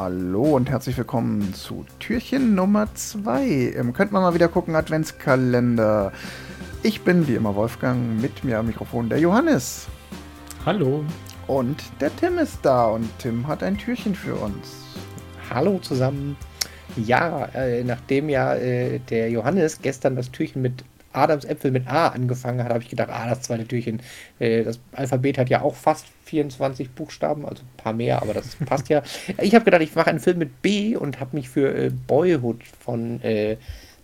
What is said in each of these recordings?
Hallo und herzlich willkommen zu Türchen Nummer 2. Ähm, könnt man mal wieder gucken, Adventskalender. Ich bin wie immer Wolfgang, mit mir am Mikrofon der Johannes. Hallo. Und der Tim ist da und Tim hat ein Türchen für uns. Hallo zusammen. Ja, äh, nachdem ja äh, der Johannes gestern das Türchen mit Adams Äpfel mit A angefangen hat, habe ich gedacht, ah, das zweite Türchen. Äh, das Alphabet hat ja auch fast 24 Buchstaben, also ein paar mehr, aber das passt ja. Ich habe gedacht, ich mache einen Film mit B und habe mich für äh, Boyhood von äh,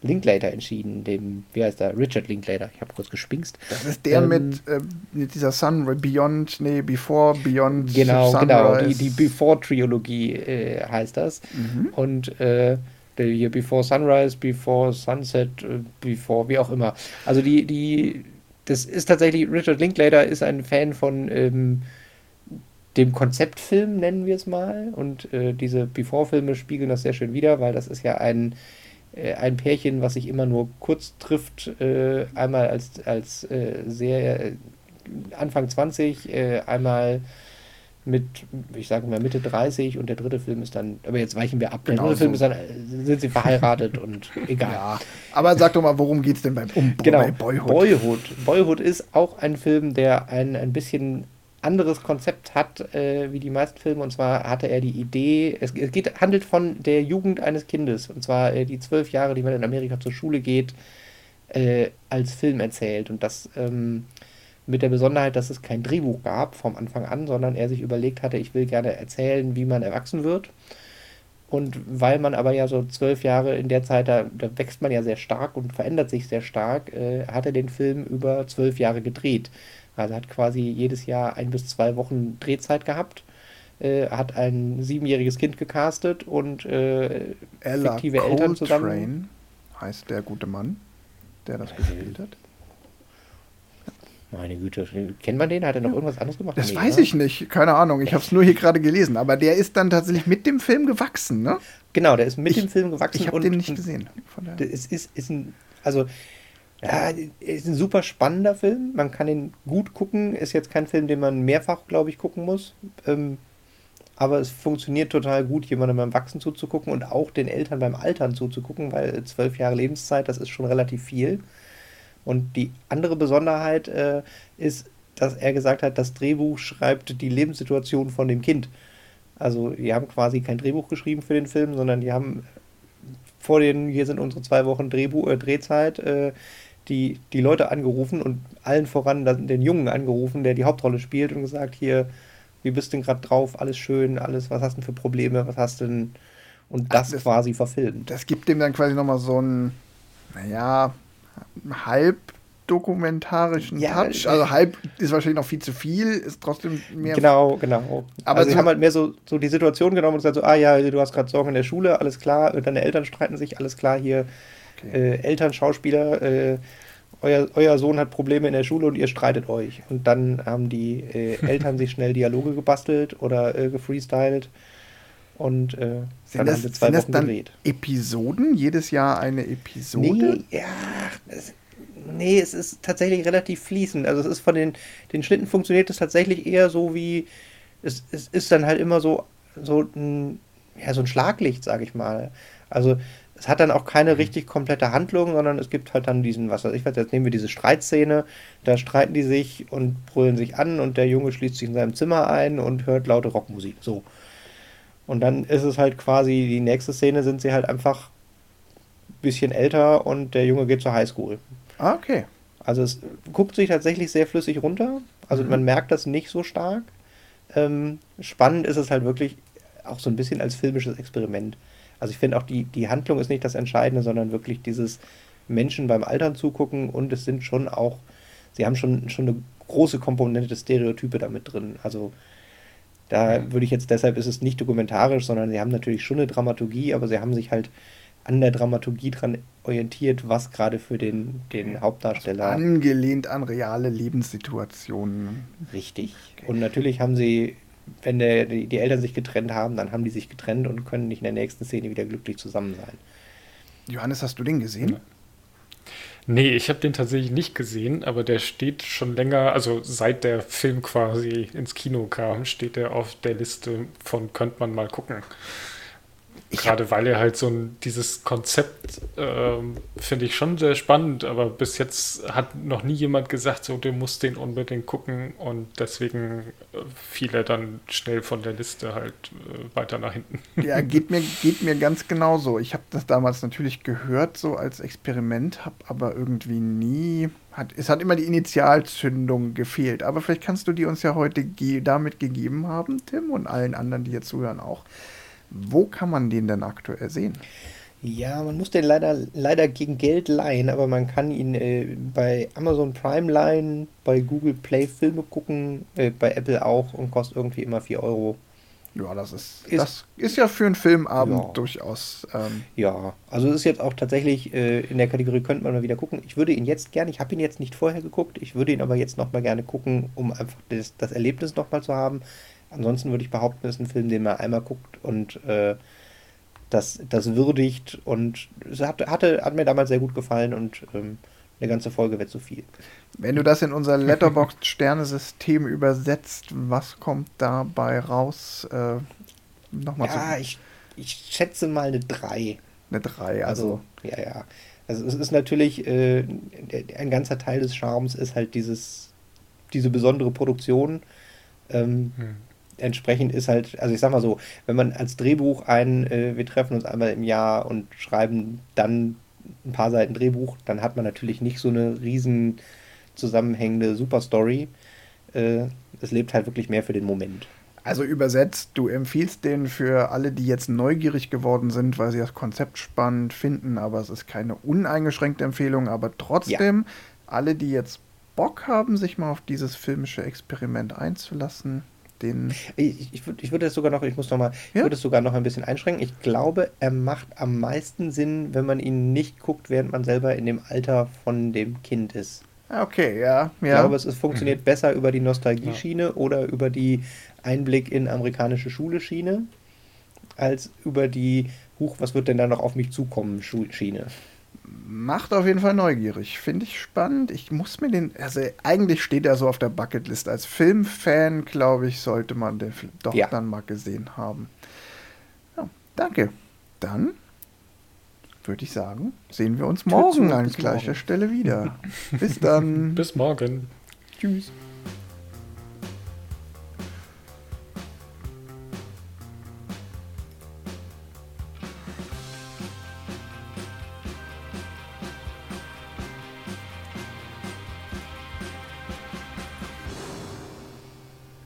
Linklater entschieden, dem, wie heißt der, Richard Linklater. Ich habe kurz gespinkst. Das ist der ähm, mit, äh, mit dieser Sun Beyond, nee, Before, Beyond. Genau, Sunrise. genau, die, die Before-Trilogie äh, heißt das. Mhm. Und äh, hier Before Sunrise, Before Sunset, äh, Before, wie auch immer. Also die, die, das ist tatsächlich, Richard Linklater ist ein Fan von ähm, dem Konzeptfilm, nennen wir es mal. Und äh, diese Before-Filme spiegeln das sehr schön wider, weil das ist ja ein äh, ein Pärchen, was sich immer nur kurz trifft, äh, einmal als, als äh, sehr Anfang 20, äh, einmal mit, ich sage mal Mitte 30 und der dritte Film ist dann, aber jetzt weichen wir ab. Der genau dritte so. Film ist dann, sind sie verheiratet und egal. Ja, aber sag doch mal, worum geht es denn beim um, genau, bei Boyhood? Boyhood? Boyhood ist auch ein Film, der ein, ein bisschen anderes Konzept hat äh, wie die meisten Filme. Und zwar hatte er die Idee, es, es geht, handelt von der Jugend eines Kindes. Und zwar äh, die zwölf Jahre, die man in Amerika zur Schule geht, äh, als Film erzählt. Und das ähm, mit der Besonderheit, dass es kein Drehbuch gab vom Anfang an, sondern er sich überlegt hatte, ich will gerne erzählen, wie man erwachsen wird. Und weil man aber ja so zwölf Jahre in der Zeit, da, da wächst man ja sehr stark und verändert sich sehr stark, äh, hat er den Film über zwölf Jahre gedreht. Also hat quasi jedes Jahr ein bis zwei Wochen Drehzeit gehabt, äh, hat ein siebenjähriges Kind gecastet und äh, Ella fiktive Coltrane Eltern zusammen. heißt der gute Mann, der das gespielt hat. Meine Güte, kennt man den? Hat er noch irgendwas anderes gemacht? Das nee, weiß oder? ich nicht, keine Ahnung. Ich habe es nur hier gerade gelesen. Aber der ist dann tatsächlich mit dem Film gewachsen, ne? Genau, der ist mit ich, dem Film gewachsen. Ich habe den nicht gesehen. Es ist, ist ein, also ja, ist ein super spannender Film. Man kann ihn gut gucken. Ist jetzt kein Film, den man mehrfach, glaube ich, gucken muss. Ähm, aber es funktioniert total gut, jemandem beim Wachsen zuzugucken und auch den Eltern beim Altern zuzugucken, weil zwölf Jahre Lebenszeit, das ist schon relativ viel. Und die andere Besonderheit äh, ist, dass er gesagt hat, das Drehbuch schreibt die Lebenssituation von dem Kind. Also, die haben quasi kein Drehbuch geschrieben für den Film, sondern die haben vor den, hier sind unsere zwei Wochen Drehbuch, äh, Drehzeit, äh, die, die Leute angerufen und allen voran den Jungen angerufen, der die Hauptrolle spielt und gesagt, hier, wie bist du denn gerade drauf, alles schön, alles, was hast du denn für Probleme, was hast du denn und das, das quasi verfilmt. Das gibt dem dann quasi nochmal so einen, naja, halb dokumentarischen ja, Touch. Also halb ist wahrscheinlich noch viel zu viel, ist trotzdem mehr. Genau, genau. Aber also sie haben halt mehr so, so die Situation genommen und gesagt so, ah ja, du hast gerade Sorgen in der Schule, alles klar, deine Eltern streiten sich, alles klar, hier okay. äh, Eltern, Schauspieler, äh, euer, euer, Sohn hat Probleme in der Schule und ihr streitet euch. Und dann haben die äh, Eltern sich schnell Dialoge gebastelt oder äh, gefreestylt und äh, dann das, haben wir zwei Wochen dann gedreht. Episoden? Jedes Jahr eine Episode? Nee, ja, das, nee, es ist tatsächlich relativ fließend. Also es ist von den, den Schnitten funktioniert es tatsächlich eher so wie, es, es ist dann halt immer so, so ein, ja, so ein Schlaglicht, sag ich mal. Also es hat dann auch keine mhm. richtig komplette Handlung, sondern es gibt halt dann diesen, was weiß ich was, jetzt nehmen wir diese Streitszene, da streiten die sich und brüllen sich an und der Junge schließt sich in seinem Zimmer ein und hört laute Rockmusik. So. Und dann ist es halt quasi, die nächste Szene sind sie halt einfach ein bisschen älter und der Junge geht zur Highschool. Ah, okay. Also es guckt sich tatsächlich sehr flüssig runter. Also mhm. man merkt das nicht so stark. Ähm, spannend ist es halt wirklich auch so ein bisschen als filmisches Experiment. Also ich finde auch die, die Handlung ist nicht das Entscheidende, sondern wirklich dieses Menschen beim Altern zugucken und es sind schon auch, sie haben schon, schon eine große Komponente des Stereotype damit drin. Also da würde ich jetzt, deshalb ist es nicht dokumentarisch, sondern sie haben natürlich schon eine Dramaturgie, aber sie haben sich halt an der Dramaturgie dran orientiert, was gerade für den, den Hauptdarsteller. Also angelehnt an reale Lebenssituationen. Richtig. Okay. Und natürlich haben sie wenn der, die, die, Eltern sich getrennt haben, dann haben die sich getrennt und können nicht in der nächsten Szene wieder glücklich zusammen sein. Johannes, hast du den gesehen? Nee, ich habe den tatsächlich nicht gesehen, aber der steht schon länger, also seit der Film quasi ins Kino kam, steht er auf der Liste von könnte man mal gucken. Gerade weil er halt so ein, dieses Konzept ähm, finde ich schon sehr spannend, aber bis jetzt hat noch nie jemand gesagt, so, du musst den unbedingt gucken und deswegen äh, fiel er dann schnell von der Liste halt äh, weiter nach hinten. Ja, geht mir, geht mir ganz genauso. Ich habe das damals natürlich gehört, so als Experiment, habe aber irgendwie nie, hat, es hat immer die Initialzündung gefehlt. Aber vielleicht kannst du die uns ja heute ge damit gegeben haben, Tim, und allen anderen, die hier zuhören auch. Wo kann man den denn aktuell sehen? Ja, man muss den leider, leider gegen Geld leihen, aber man kann ihn äh, bei Amazon Prime leihen, bei Google Play Filme gucken, äh, bei Apple auch und kostet irgendwie immer 4 Euro. Ja, das ist, ist, das ist ja für einen Filmabend ja. durchaus. Ähm, ja, also ist jetzt auch tatsächlich äh, in der Kategorie könnte man mal wieder gucken. Ich würde ihn jetzt gerne, ich habe ihn jetzt nicht vorher geguckt, ich würde ihn aber jetzt nochmal gerne gucken, um einfach das, das Erlebnis nochmal zu haben. Ansonsten würde ich behaupten, es ist ein Film, den man einmal guckt und äh, das, das würdigt. Und es hat, hatte, hat mir damals sehr gut gefallen und ähm, eine ganze Folge wird zu viel. Wenn du das in unser Letterboxd-Sternesystem übersetzt, was kommt dabei raus? Äh, Nochmal ja, ich, ich schätze mal eine 3. Eine 3, also. also. Ja, ja. Also es ist natürlich, äh, ein ganzer Teil des Charmes ist halt dieses, diese besondere Produktion. Ähm, hm entsprechend ist halt, also ich sag mal so, wenn man als Drehbuch ein, äh, wir treffen uns einmal im Jahr und schreiben dann ein paar Seiten Drehbuch, dann hat man natürlich nicht so eine riesen zusammenhängende Superstory. Äh, es lebt halt wirklich mehr für den Moment. Also übersetzt, du empfiehlst den für alle, die jetzt neugierig geworden sind, weil sie das Konzept spannend finden, aber es ist keine uneingeschränkte Empfehlung, aber trotzdem, ja. alle, die jetzt Bock haben, sich mal auf dieses filmische Experiment einzulassen, den. Ich, ich, ich würde es sogar noch, ich muss noch mal, ja? ich würde es sogar noch ein bisschen einschränken. Ich glaube, er macht am meisten Sinn, wenn man ihn nicht guckt, während man selber in dem Alter von dem Kind ist. Ah, okay, ja. ja. Ich glaube, es, es funktioniert mhm. besser über die Nostalgie-Schiene ja. oder über die Einblick in amerikanische Schule-Schiene, als über die, Huch, was wird denn da noch auf mich zukommen, Schiene macht auf jeden Fall neugierig. Finde ich spannend. Ich muss mir den, also eigentlich steht er so auf der Bucketlist. Als Filmfan, glaube ich, sollte man den Film doch ja. dann mal gesehen haben. Ja, danke. Dann würde ich sagen, sehen wir uns morgen an gleicher morgen. Stelle wieder. Bis dann. Bis morgen. Tschüss.